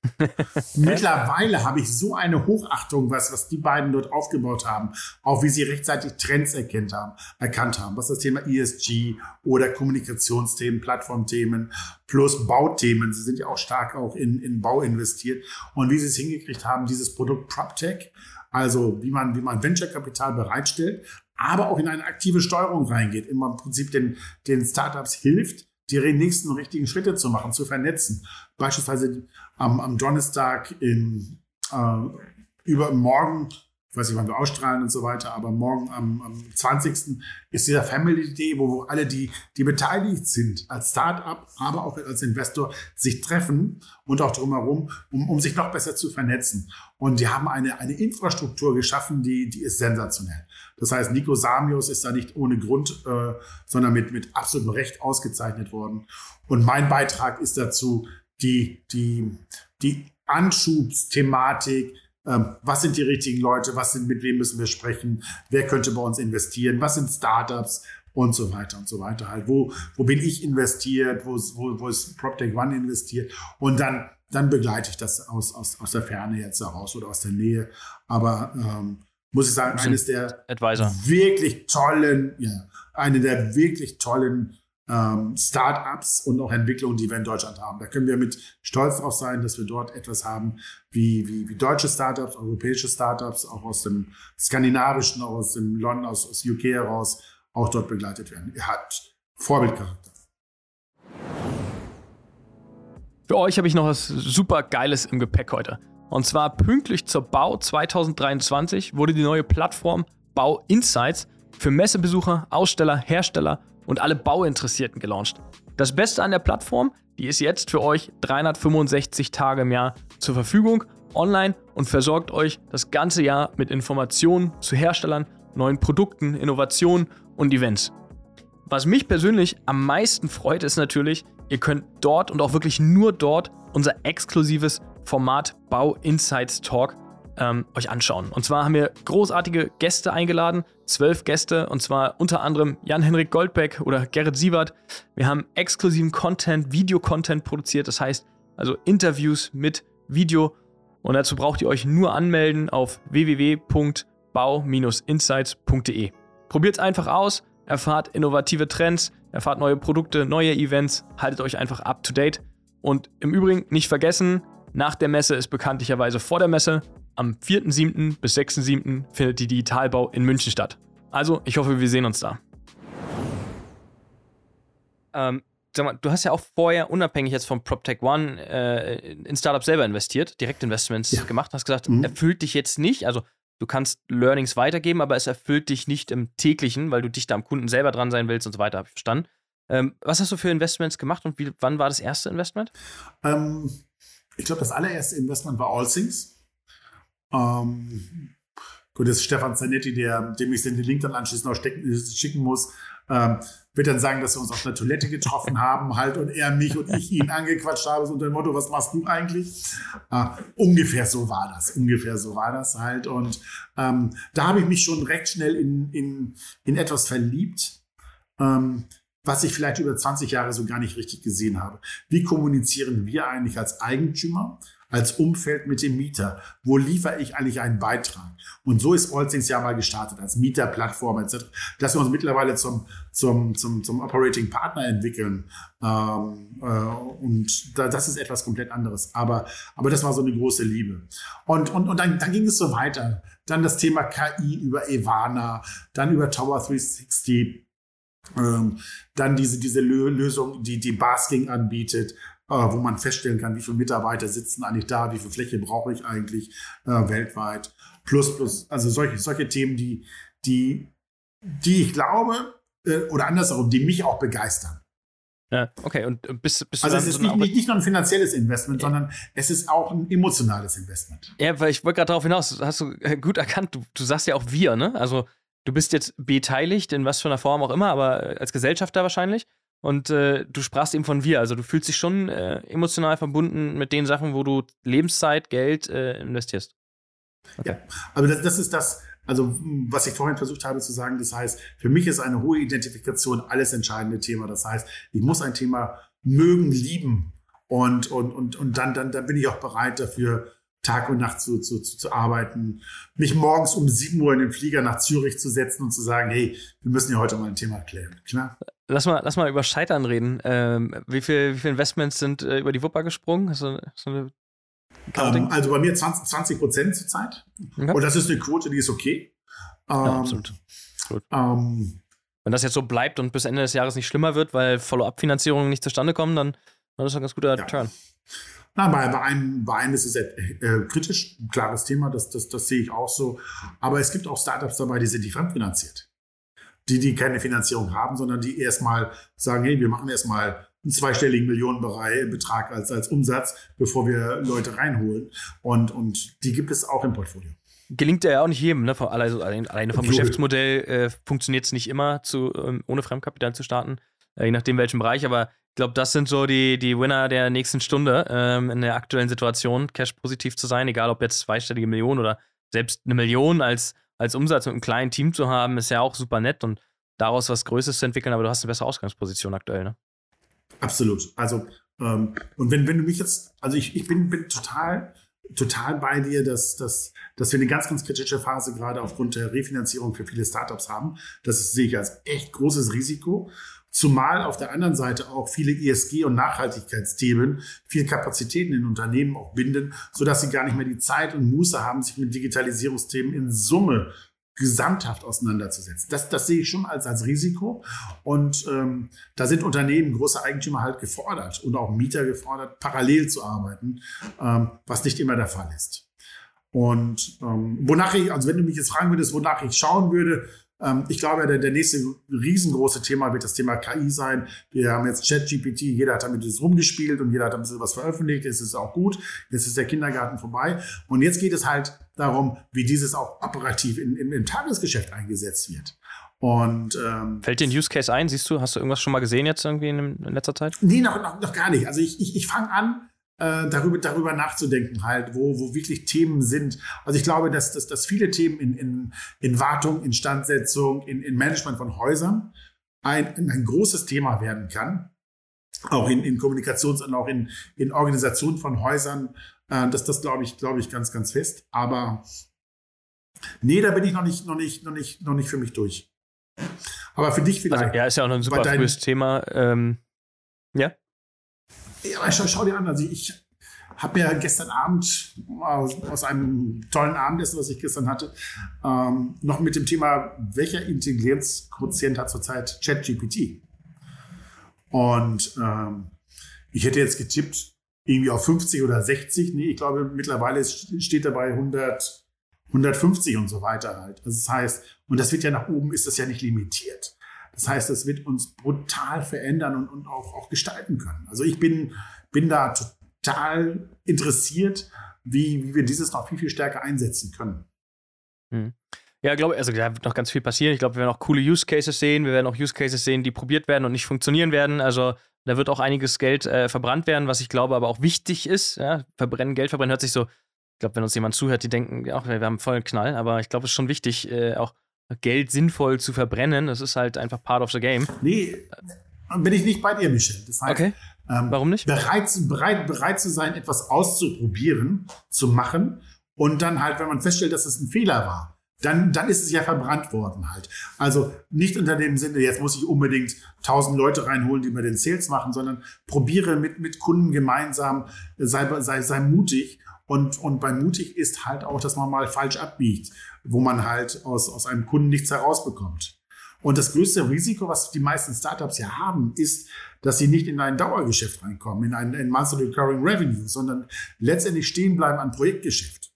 Mittlerweile habe ich so eine Hochachtung, was, was die beiden dort aufgebaut haben, auch wie sie rechtzeitig Trends erkennt haben, erkannt haben, was das Thema ESG oder Kommunikationsthemen, Plattformthemen plus Bauthemen, sie sind ja auch stark auch in, in Bau investiert. Und wie sie es hingekriegt haben, dieses Produkt PropTech, also wie man, wie man Venture-Kapital bereitstellt, aber auch in eine aktive Steuerung reingeht, immer im Prinzip den, den Startups hilft, die nächsten richtigen Schritte zu machen, zu vernetzen. Beispielsweise am, am Donnerstag in, äh, über morgen, ich weiß nicht, wann wir ausstrahlen und so weiter, aber morgen am, am 20. ist dieser Family Day, wo, wo alle, die, die beteiligt sind, als Startup, aber auch als Investor, sich treffen und auch drumherum, um, um sich noch besser zu vernetzen. Und die haben eine, eine Infrastruktur geschaffen, die, die ist sensationell. Das heißt, Nico Samios ist da nicht ohne Grund, äh, sondern mit, mit absolutem Recht ausgezeichnet worden. Und mein Beitrag ist dazu, die, die, die Anschubsthematik, ähm, was sind die richtigen Leute, was sind, mit wem müssen wir sprechen, wer könnte bei uns investieren, was sind Startups und so weiter und so weiter halt. Wo, wo bin ich investiert, wo, wo, wo ist PropTech One investiert und dann, dann begleite ich das aus, aus, aus der Ferne jetzt heraus oder aus der Nähe. Aber ähm, muss ich sagen, eines der Advisor. wirklich tollen, ja, eine der wirklich tollen ähm, Start-ups und auch Entwicklungen, die wir in Deutschland haben. Da können wir mit stolz drauf sein, dass wir dort etwas haben wie, wie, wie deutsche Startups, europäische Startups, auch aus dem skandinavischen, auch aus dem London, aus, aus UK heraus, auch dort begleitet werden. Er hat Vorbildcharakter. Für euch habe ich noch was super Geiles im Gepäck heute. Und zwar pünktlich zur Bau 2023 wurde die neue Plattform Bau Insights für Messebesucher, Aussteller, Hersteller und alle Bauinteressierten gelauncht. Das Beste an der Plattform, die ist jetzt für euch 365 Tage im Jahr zur Verfügung, online und versorgt euch das ganze Jahr mit Informationen zu Herstellern, neuen Produkten, Innovationen und Events. Was mich persönlich am meisten freut, ist natürlich, ihr könnt dort und auch wirklich nur dort unser exklusives Format Bau Insights Talk ähm, euch anschauen. Und zwar haben wir großartige Gäste eingeladen, zwölf Gäste, und zwar unter anderem Jan-Henrik Goldbeck oder Gerrit Sievert. Wir haben exklusiven Content, Videocontent produziert, das heißt also Interviews mit Video. Und dazu braucht ihr euch nur anmelden auf www.bau-insights.de. Probiert es einfach aus, erfahrt innovative Trends, erfahrt neue Produkte, neue Events, haltet euch einfach up to date. Und im Übrigen nicht vergessen, nach der Messe ist bekanntlicherweise vor der Messe. Am 4.7. bis 6.7. findet die Digitalbau in München statt. Also, ich hoffe, wir sehen uns da. Ähm, sag mal, du hast ja auch vorher, unabhängig jetzt vom PropTech One, äh, in Startups selber investiert, Direktinvestments ja. gemacht, hast gesagt, mhm. erfüllt dich jetzt nicht. Also, du kannst Learnings weitergeben, aber es erfüllt dich nicht im täglichen, weil du dich da am Kunden selber dran sein willst und so weiter, habe ich verstanden. Ähm, was hast du für Investments gemacht und wie, wann war das erste Investment? Ähm, ich glaube, das allererste Investment war Allthings. Ähm, gut, das ist Stefan Zanetti, der, dem ich den Link dann anschließend noch stecken, schicken muss, ähm, wird dann sagen, dass wir uns auf der Toilette getroffen haben, halt, und er mich und ich ihn angequatscht haben, so unter dem Motto, was machst du eigentlich? Äh, ungefähr so war das, ungefähr so war das halt. Und ähm, da habe ich mich schon recht schnell in, in, in etwas verliebt. Ähm, was ich vielleicht über 20 Jahre so gar nicht richtig gesehen habe. Wie kommunizieren wir eigentlich als Eigentümer, als Umfeld mit dem Mieter? Wo liefere ich eigentlich einen Beitrag? Und so ist Allthings ja mal gestartet, als Mieterplattform etc., dass wir uns mittlerweile zum, zum, zum, zum Operating Partner entwickeln. Ähm, äh, und da, das ist etwas komplett anderes. Aber, aber das war so eine große Liebe. Und, und, und dann, dann ging es so weiter. Dann das Thema KI über Evana, dann über Tower 360 ähm, dann diese, diese Lösung, die die Basking anbietet, äh, wo man feststellen kann, wie viele Mitarbeiter sitzen eigentlich da, wie viel Fläche brauche ich eigentlich äh, weltweit. Plus, plus, also solche, solche Themen, die, die, die ich glaube, äh, oder andersherum, die mich auch begeistern. Ja, okay. Und bis, bis also es ist nicht, nicht, nicht, nur ein finanzielles Investment, ja. sondern es ist auch ein emotionales Investment. Ja, weil ich wollte gerade darauf hinaus, hast du äh, gut erkannt, du, du sagst ja auch wir, ne? Also du bist jetzt beteiligt, in was für einer Form auch immer, aber äh, als Gesellschafter wahrscheinlich. Und äh, du sprachst eben von wir. Also du fühlst dich schon äh, emotional verbunden mit den Sachen, wo du Lebenszeit, Geld äh, investierst. Okay. Ja, aber das, das, ist das, also was ich vorhin versucht habe zu sagen, das heißt, für mich ist eine hohe Identifikation alles entscheidende Thema. Das heißt, ich muss ein Thema mögen, lieben und, und, und, und dann, dann, dann bin ich auch bereit dafür, Tag und Nacht zu, zu, zu, zu arbeiten, mich morgens um 7 Uhr in den Flieger nach Zürich zu setzen und zu sagen, hey, wir müssen ja heute mal ein Thema klären. Klar? Lass mal, lass mal über Scheitern reden. Ähm, wie viele wie viel Investments sind äh, über die Wupper gesprungen? Hast du, hast du ähm, also bei mir 20, 20 Prozent zurzeit. Okay. Und das ist eine Quote, die ist okay. Ähm, ja, absolut. Gut. Ähm, Wenn das jetzt so bleibt und bis Ende des Jahres nicht schlimmer wird, weil Follow-up-Finanzierungen nicht zustande kommen, dann, dann ist das ein ganz guter ja. Turn. Na, bei, bei, einem, bei einem ist es äh, äh, kritisch, ein klares Thema, das, das, das sehe ich auch so. Aber es gibt auch Startups dabei, die sind nicht fremdfinanziert. Die, die keine Finanzierung haben, sondern die erstmal sagen, hey, wir machen erstmal einen zweistelligen Millionenbetrag als, als Umsatz, bevor wir Leute reinholen. Und, und die gibt es auch im Portfolio. Gelingt ja auch nicht jedem, ne? Also alleine vom Geschäftsmodell äh, funktioniert es nicht immer, zu, ähm, ohne Fremdkapital zu starten, äh, je nachdem welchem Bereich, aber ich glaube, das sind so die, die Winner der nächsten Stunde ähm, in der aktuellen Situation, Cash positiv zu sein, egal ob jetzt zweistellige Millionen oder selbst eine Million als, als Umsatz mit einem kleinen Team zu haben, ist ja auch super nett und daraus was Größeres zu entwickeln, aber du hast eine bessere Ausgangsposition aktuell, ne? Absolut. Also, ähm, und wenn, wenn du mich jetzt, also ich, ich bin, bin total, total bei dir, dass, dass, dass wir eine ganz, ganz kritische Phase gerade aufgrund der Refinanzierung für viele Startups haben. Das sehe ich als echt großes Risiko. Zumal auf der anderen Seite auch viele ESG- und Nachhaltigkeitsthemen viel Kapazitäten in Unternehmen auch binden, sodass sie gar nicht mehr die Zeit und Muße haben, sich mit Digitalisierungsthemen in Summe gesamthaft auseinanderzusetzen. Das, das sehe ich schon als, als Risiko. Und ähm, da sind Unternehmen, große Eigentümer halt gefordert und auch Mieter gefordert, parallel zu arbeiten, ähm, was nicht immer der Fall ist. Und ähm, wonach ich, also wenn du mich jetzt fragen würdest, wonach ich schauen würde, ich glaube, der, der nächste riesengroße Thema wird das Thema KI sein. Wir haben jetzt ChatGPT, jeder hat damit rumgespielt und jeder hat ein bisschen was veröffentlicht. Es ist auch gut. Jetzt ist der Kindergarten vorbei. Und jetzt geht es halt darum, wie dieses auch operativ in, in, im Tagesgeschäft eingesetzt wird. Und ähm, fällt dir ein Use Case ein? Siehst du, hast du irgendwas schon mal gesehen jetzt irgendwie in, in letzter Zeit? Nee, noch, noch, noch gar nicht. Also ich, ich, ich fange an, äh, darüber, darüber nachzudenken, halt, wo, wo wirklich Themen sind. Also ich glaube, dass, dass, dass viele Themen in, in, in Wartung, Instandsetzung, in, in Management von Häusern ein, ein großes Thema werden kann. Auch in, in Kommunikations- und auch in, in Organisation von Häusern. Äh, das, das glaube ich, glaube ich ganz, ganz fest. Aber nee, da bin ich noch nicht, noch nicht, noch nicht, noch nicht für mich durch. Aber für dich also, vielleicht. Also, ja, ist ja auch noch ein super frühes Thema. Ähm, ja. Ja, schau, schau dir an. Also ich habe mir gestern Abend aus, aus, einem tollen Abendessen, was ich gestern hatte, ähm, noch mit dem Thema, welcher Intelligenzquotient hat zurzeit ChatGPT? Und ähm, ich hätte jetzt getippt, irgendwie auf 50 oder 60. Nee, ich glaube, mittlerweile steht dabei 100, 150 und so weiter halt. Also das heißt, und das wird ja nach oben, ist das ja nicht limitiert. Das heißt, das wird uns brutal verändern und, und auch, auch gestalten können. Also ich bin, bin da total interessiert, wie, wie wir dieses noch viel, viel stärker einsetzen können. Hm. Ja, glaube also da wird noch ganz viel passieren. Ich glaube, wir werden auch coole Use Cases sehen. Wir werden auch Use Cases sehen, die probiert werden und nicht funktionieren werden. Also da wird auch einiges Geld äh, verbrannt werden, was ich glaube aber auch wichtig ist. Ja? Verbrennen, Geld verbrennen hört sich so, ich glaube, wenn uns jemand zuhört, die denken, ja, wir haben vollen Knall, aber ich glaube, es ist schon wichtig, äh, auch Geld sinnvoll zu verbrennen. Das ist halt einfach part of the game. Nee, bin ich nicht bei dir, Michel. Das heißt, okay. Ähm, Warum nicht? Bereit, bereit, bereit zu sein, etwas auszuprobieren, zu machen und dann halt, wenn man feststellt, dass es ein Fehler war, dann, dann ist es ja verbrannt worden halt. Also nicht unter dem Sinne, jetzt muss ich unbedingt tausend Leute reinholen, die mir den Sales machen, sondern probiere mit, mit Kunden gemeinsam, sei, sei, sei mutig. Und, und bei mutig ist halt auch, dass man mal falsch abbiegt wo man halt aus, aus einem Kunden nichts herausbekommt. Und das größte Risiko, was die meisten Startups ja haben, ist, dass sie nicht in ein Dauergeschäft reinkommen, in ein in Monthly Recurring Revenue, sondern letztendlich stehen bleiben an Projektgeschäft.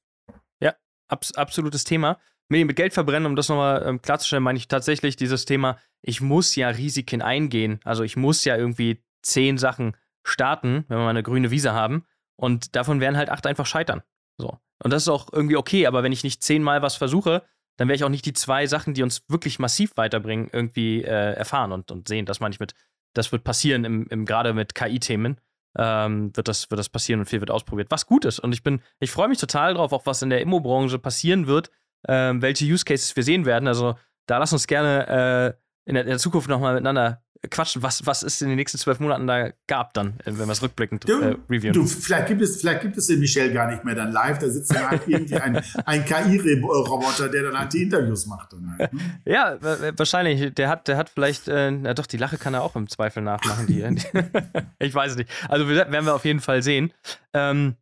Ja, abs absolutes Thema. Mit Geld verbrennen, um das nochmal ähm, klarzustellen, meine ich tatsächlich dieses Thema, ich muss ja Risiken eingehen. Also ich muss ja irgendwie zehn Sachen starten, wenn wir mal eine grüne Wiese haben. Und davon werden halt acht einfach scheitern. So. Und das ist auch irgendwie okay, aber wenn ich nicht zehnmal was versuche, dann werde ich auch nicht die zwei Sachen, die uns wirklich massiv weiterbringen, irgendwie äh, erfahren und, und sehen. Das meine ich mit, das wird passieren, im, im gerade mit KI-Themen. Ähm, wird, das, wird das passieren und viel wird ausprobiert. Was gut ist. Und ich bin, ich freue mich total drauf, auch was in der Immobranche passieren wird, ähm, welche Use Cases wir sehen werden. Also da lass uns gerne äh, in, der, in der Zukunft nochmal miteinander quatschen, was, was es in den nächsten zwölf Monaten da gab dann, äh, wenn wir es rückblickend äh, reviewen. Du, vielleicht gibt es, vielleicht gibt es den Michel gar nicht mehr dann live, da sitzt dann halt irgendwie ein, ein KI-Roboter, der dann halt die Interviews macht. Halt, ne? Ja, wahrscheinlich. Der hat, der hat vielleicht, äh, na doch, die Lache kann er auch im Zweifel nachmachen. Die, ich weiß es nicht. Also werden wir auf jeden Fall sehen. Ähm,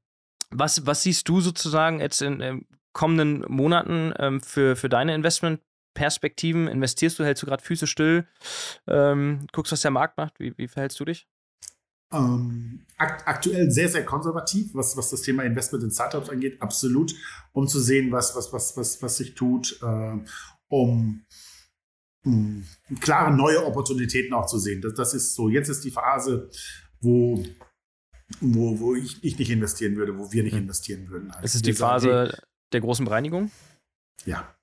was, was siehst du sozusagen jetzt in, in kommenden Monaten ähm, für, für deine Investment Perspektiven? Investierst du, hältst du gerade Füße still? Ähm, guckst, was der Markt macht? Wie, wie verhältst du dich? Ähm, akt aktuell sehr, sehr konservativ, was, was das Thema Investment in Startups angeht, absolut, um zu sehen, was, was, was, was, was sich tut, äh, um, um klare neue Opportunitäten auch zu sehen. Das, das ist so, jetzt ist die Phase, wo, wo, wo ich, ich nicht investieren würde, wo wir nicht hm. investieren würden. Also ist es die Phase der großen Bereinigung? Ja.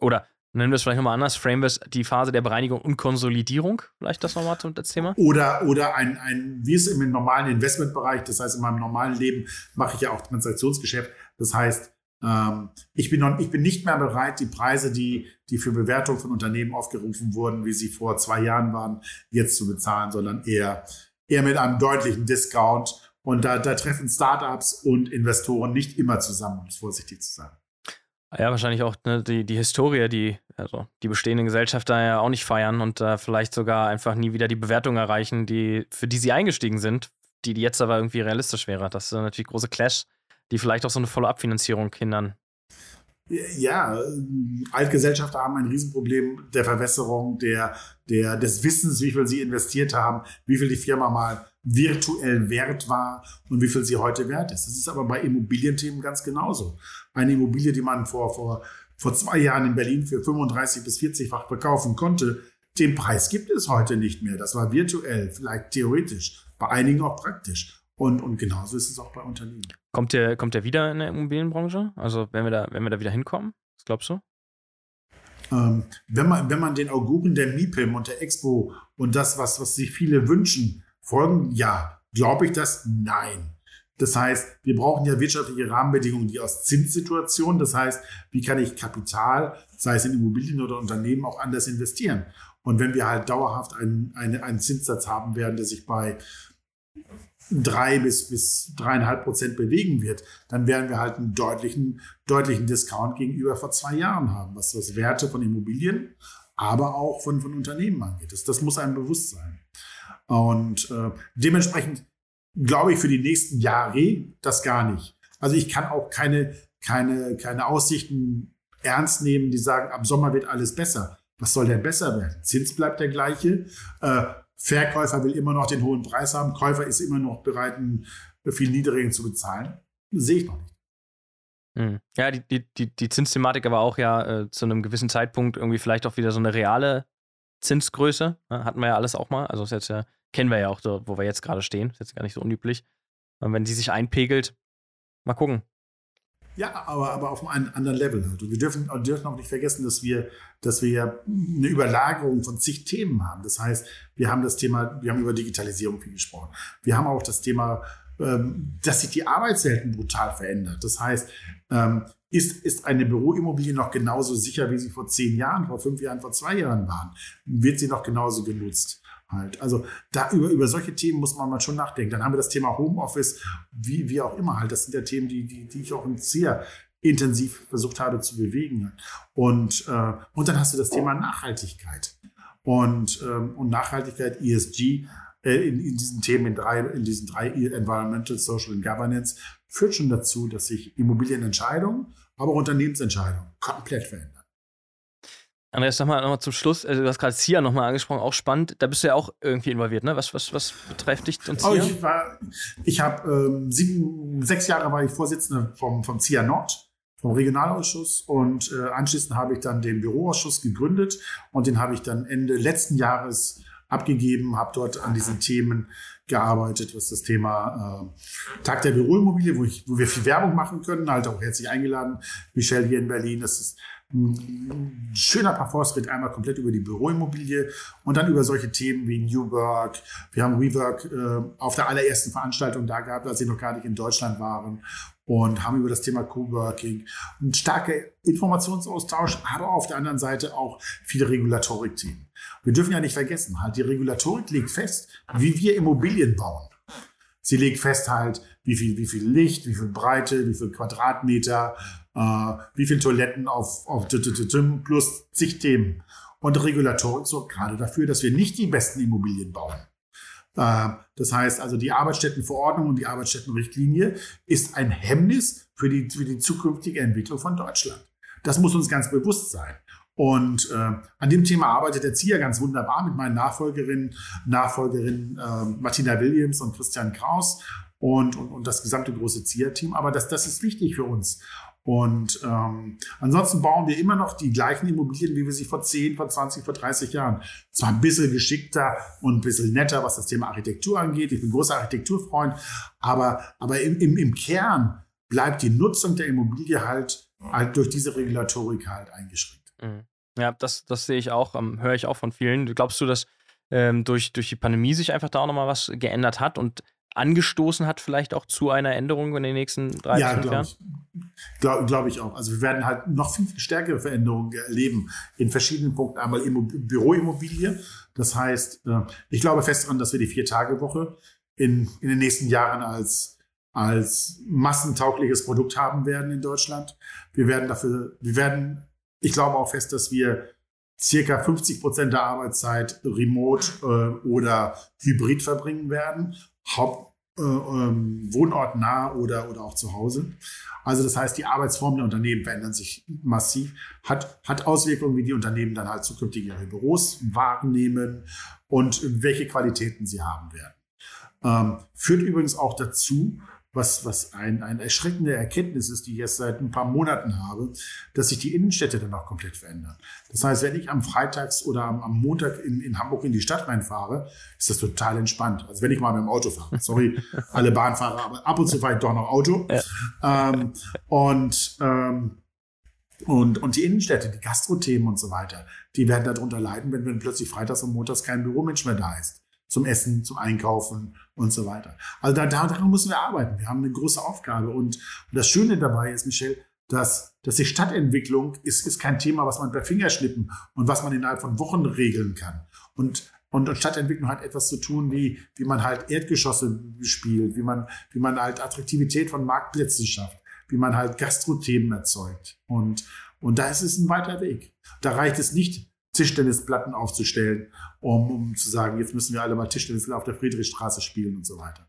Oder nennen wir es vielleicht nochmal anders, framen wir es die Phase der Bereinigung und Konsolidierung, vielleicht das nochmal das Thema? Oder, oder ein, ein, wie es im normalen Investmentbereich, das heißt in meinem normalen Leben mache ich ja auch Transaktionsgeschäft, das heißt, ähm, ich, bin noch, ich bin nicht mehr bereit, die Preise, die, die für Bewertung von Unternehmen aufgerufen wurden, wie sie vor zwei Jahren waren, jetzt zu bezahlen, sondern eher, eher mit einem deutlichen Discount. Und da, da treffen Startups und Investoren nicht immer zusammen, um es vorsichtig zu sagen. Ja, wahrscheinlich auch ne, die, die Historie, die, also die bestehenden Gesellschafter ja auch nicht feiern und äh, vielleicht sogar einfach nie wieder die Bewertung erreichen, die, für die sie eingestiegen sind, die, jetzt aber irgendwie realistisch wäre. Das sind natürlich große Clash, die vielleicht auch so eine volle Abfinanzierung hindern. Ja, Altgesellschafter haben ein Riesenproblem der Verwässerung, der, der, des Wissens, wie viel sie investiert haben, wie viel die Firma mal virtuell wert war und wie viel sie heute wert ist. Das ist aber bei Immobilienthemen ganz genauso. Eine Immobilie, die man vor, vor, vor zwei Jahren in Berlin für 35 bis 40-fach verkaufen konnte, den Preis gibt es heute nicht mehr. Das war virtuell, vielleicht theoretisch, bei einigen auch praktisch. Und, und genauso ist es auch bei Unternehmen. Kommt der, kommt der wieder in der Immobilienbranche? Also wenn wir da, wenn wir da wieder hinkommen? Was glaubst du? Ähm, wenn, man, wenn man den Auguren der MIPIM und der Expo und das, was, was sich viele wünschen, folgen, ja. Glaube ich das? Nein. Das heißt, wir brauchen ja wirtschaftliche Rahmenbedingungen, die aus Zinssituationen, das heißt, wie kann ich Kapital, sei es in Immobilien oder Unternehmen, auch anders investieren? Und wenn wir halt dauerhaft einen, einen, einen Zinssatz haben werden, der sich bei drei bis, bis dreieinhalb Prozent bewegen wird, dann werden wir halt einen deutlichen, deutlichen Discount gegenüber vor zwei Jahren haben, was das Werte von Immobilien, aber auch von, von Unternehmen angeht. Das, das muss einem bewusst sein. Und äh, dementsprechend glaube ich für die nächsten Jahre das gar nicht. Also ich kann auch keine, keine, keine Aussichten ernst nehmen, die sagen, ab Sommer wird alles besser. Was soll denn besser werden? Zins bleibt der gleiche. Äh, Verkäufer will immer noch den hohen Preis haben. Käufer ist immer noch bereit, einen viel niedrigen zu bezahlen. Sehe ich noch nicht. Hm. Ja, die, die, die, die Zinsthematik aber auch ja äh, zu einem gewissen Zeitpunkt irgendwie vielleicht auch wieder so eine reale Zinsgröße. Ne? Hatten wir ja alles auch mal. Also ist jetzt ja, kennen wir ja auch, so, wo wir jetzt gerade stehen. Ist jetzt gar nicht so unüblich. Und wenn die sich einpegelt, mal gucken. Ja, aber, aber auf einem anderen Level. Also wir dürfen, dürfen auch nicht vergessen, dass wir, dass wir ja eine Überlagerung von zig Themen haben. Das heißt, wir haben das Thema, wir haben über Digitalisierung viel gesprochen. Wir haben auch das Thema, ähm, dass sich die Arbeitswelten brutal verändert. Das heißt, ähm, ist, ist eine Büroimmobilie noch genauso sicher, wie sie vor zehn Jahren, vor fünf Jahren, vor zwei Jahren waren? Wird sie noch genauso genutzt? Halt. Also da über, über solche Themen muss man mal schon nachdenken. Dann haben wir das Thema Homeoffice, wie, wie auch immer halt. Das sind ja Themen, die, die, die ich auch sehr intensiv versucht habe zu bewegen. Und, äh, und dann hast du das Thema Nachhaltigkeit. Und, ähm, und Nachhaltigkeit, ESG, äh, in, in diesen Themen, in, drei, in diesen drei Environmental, Social und Governance, führt schon dazu, dass sich Immobilienentscheidungen aber auch Unternehmensentscheidungen komplett verändern. Andreas, sag mal nochmal zum Schluss, also du hast gerade SIA nochmal angesprochen, auch spannend, da bist du ja auch irgendwie involviert, ne? Was, was, was betrifft dich und SIA? Oh, ich war, ich habe ähm, sieben, sechs Jahre war ich Vorsitzender vom, vom SIA Nord, vom Regionalausschuss. Und äh, anschließend habe ich dann den Büroausschuss gegründet. Und den habe ich dann Ende letzten Jahres abgegeben, habe dort an diesen Themen gearbeitet, was das Thema äh, Tag der Büroimmobilie, wo, ich, wo wir viel Werbung machen können, halt auch herzlich eingeladen, Michelle hier in Berlin, das ist ein schöner Parforce-Ritt einmal komplett über die Büroimmobilie und dann über solche Themen wie New Work. Wir haben WeWork äh, auf der allerersten Veranstaltung da gehabt, als sie noch gar nicht in Deutschland waren. und haben über das Thema Coworking einen starken Informationsaustausch, aber auf der anderen Seite auch viele Regulatorik-Themen. Wir dürfen ja nicht vergessen, halt die Regulatorik legt fest, wie wir Immobilien bauen. Sie legt fest halt, wie viel, wie viel Licht, wie viel Breite, wie viel Quadratmeter, äh, wie viele Toiletten auf, auf plus zig Themen. Und Regulatorik sorgt gerade dafür, dass wir nicht die besten Immobilien bauen. Äh, das heißt also, die Arbeitsstättenverordnung und die Arbeitsstättenrichtlinie ist ein Hemmnis für die, für die zukünftige Entwicklung von Deutschland. Das muss uns ganz bewusst sein. Und äh, an dem Thema arbeitet der ZIA ganz wunderbar mit meinen Nachfolgerinnen, Nachfolgerinnen äh, Martina Williams und Christian Kraus und, und, und das gesamte große ZIA-Team. Aber das, das ist wichtig für uns. Und ähm, ansonsten bauen wir immer noch die gleichen Immobilien, wie wir sie vor 10, vor 20, vor 30 Jahren. Zwar ein bisschen geschickter und ein bisschen netter, was das Thema Architektur angeht. Ich bin großer Architekturfreund, aber, aber im, im, im Kern bleibt die Nutzung der Immobilie halt, halt durch diese Regulatorik halt eingeschränkt. Mhm. Ja, das, das sehe ich auch, ähm, höre ich auch von vielen. Glaubst du, dass ähm, durch, durch die Pandemie sich einfach da auch nochmal was geändert hat und angestoßen hat, vielleicht auch zu einer Änderung in den nächsten drei, ja, fünf Jahren? Glaube glaub ich auch. Also wir werden halt noch viel, stärkere Veränderungen erleben in verschiedenen Punkten. Einmal Büroimmobilie. Das heißt, äh, ich glaube fest daran, dass wir die Vier-Tage-Woche in, in den nächsten Jahren als, als massentaugliches Produkt haben werden in Deutschland. Wir werden dafür, wir werden, ich glaube auch fest, dass wir circa 50 Prozent der Arbeitszeit remote äh, oder hybrid verbringen werden. Haupt, äh, ähm, wohnortnah oder, oder auch zu Hause. Also das heißt, die Arbeitsformen der Unternehmen verändern sich massiv, hat, hat Auswirkungen, wie die Unternehmen dann halt zukünftig ihre Büros wahrnehmen und welche Qualitäten sie haben werden. Ähm, führt übrigens auch dazu, was, was ein, ein erschreckende Erkenntnis ist, die ich jetzt seit ein paar Monaten habe, dass sich die Innenstädte dann auch komplett verändern. Das heißt, wenn ich am Freitags oder am, am Montag in, in Hamburg in die Stadt reinfahre, ist das total entspannt. Also wenn ich mal mit dem Auto fahre. Sorry, alle Bahnfahrer, aber ab und zu fahre ich doch noch Auto. Ja. Ähm, und, ähm, und, und die Innenstädte, die Gastrothemen und so weiter, die werden darunter leiden, wenn, wenn plötzlich freitags und montags kein Büromensch mehr da ist zum Essen, zum Einkaufen und so weiter. Also da, daran müssen wir arbeiten. Wir haben eine große Aufgabe. Und, und das Schöne dabei ist, Michel, dass, dass die Stadtentwicklung ist, ist kein Thema, was man per Fingerschnippen und was man innerhalb von Wochen regeln kann. Und, und Stadtentwicklung hat etwas zu tun, wie, wie man halt Erdgeschosse spielt, wie man, wie man halt Attraktivität von Marktplätzen schafft, wie man halt Gastrothemen erzeugt. Und, und da ist es ein weiter Weg. Da reicht es nicht, Tischtennisplatten aufzustellen, um, um zu sagen, jetzt müssen wir alle mal Tischtennis auf der Friedrichstraße spielen und so weiter.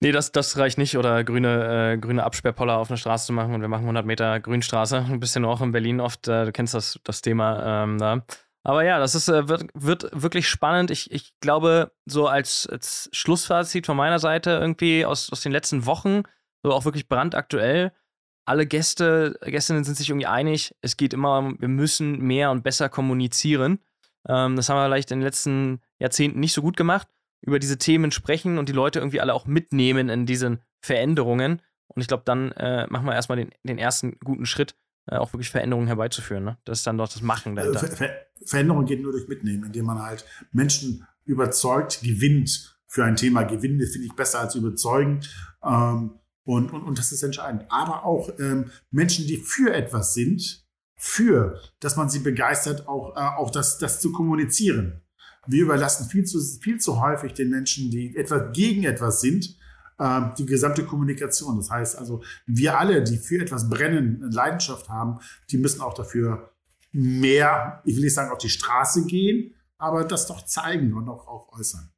Nee, das, das reicht nicht. Oder grüne, äh, grüne Absperrpoller auf einer Straße zu machen und wir machen 100 Meter Grünstraße. Ein bisschen auch in Berlin oft. Äh, du kennst das, das Thema ähm, da. Aber ja, das ist, äh, wird, wird wirklich spannend. Ich, ich glaube, so als, als Schlussfazit von meiner Seite irgendwie aus, aus den letzten Wochen, so auch wirklich brandaktuell, alle Gäste, Gästinnen sind sich irgendwie einig, es geht immer, wir müssen mehr und besser kommunizieren. Ähm, das haben wir vielleicht in den letzten Jahrzehnten nicht so gut gemacht. Über diese Themen sprechen und die Leute irgendwie alle auch mitnehmen in diesen Veränderungen. Und ich glaube, dann äh, machen wir erstmal den, den ersten guten Schritt, äh, auch wirklich Veränderungen herbeizuführen. Ne? Das ist dann doch das Machen dahinter. Ver Ver Veränderung geht nur durch Mitnehmen, indem man halt Menschen überzeugt, gewinnt für ein Thema. Gewinnen finde ich besser als überzeugen. Ähm, und, und, und das ist entscheidend. Aber auch ähm, Menschen, die für etwas sind, für, dass man sie begeistert, auch, äh, auch das, das zu kommunizieren. Wir überlassen viel zu, viel zu häufig den Menschen, die etwas gegen etwas sind, äh, die gesamte Kommunikation. Das heißt also, wir alle, die für etwas brennen, Leidenschaft haben, die müssen auch dafür mehr, ich will nicht sagen, auf die Straße gehen, aber das doch zeigen und auch, auch äußern.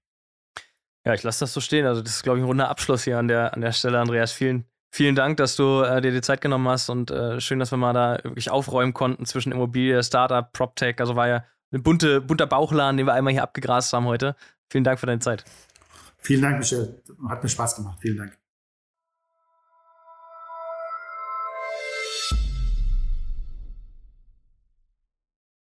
Ja, ich lasse das so stehen. Also, das ist, glaube ich, ein runder Abschluss hier an der, an der Stelle, Andreas. Vielen, vielen Dank, dass du äh, dir die Zeit genommen hast und äh, schön, dass wir mal da wirklich aufräumen konnten zwischen Immobilie, Startup, PropTech. Also war ja ein bunte, bunter Bauchladen, den wir einmal hier abgegrast haben heute. Vielen Dank für deine Zeit. Vielen Dank, Michel. Hat mir Spaß gemacht. Vielen Dank.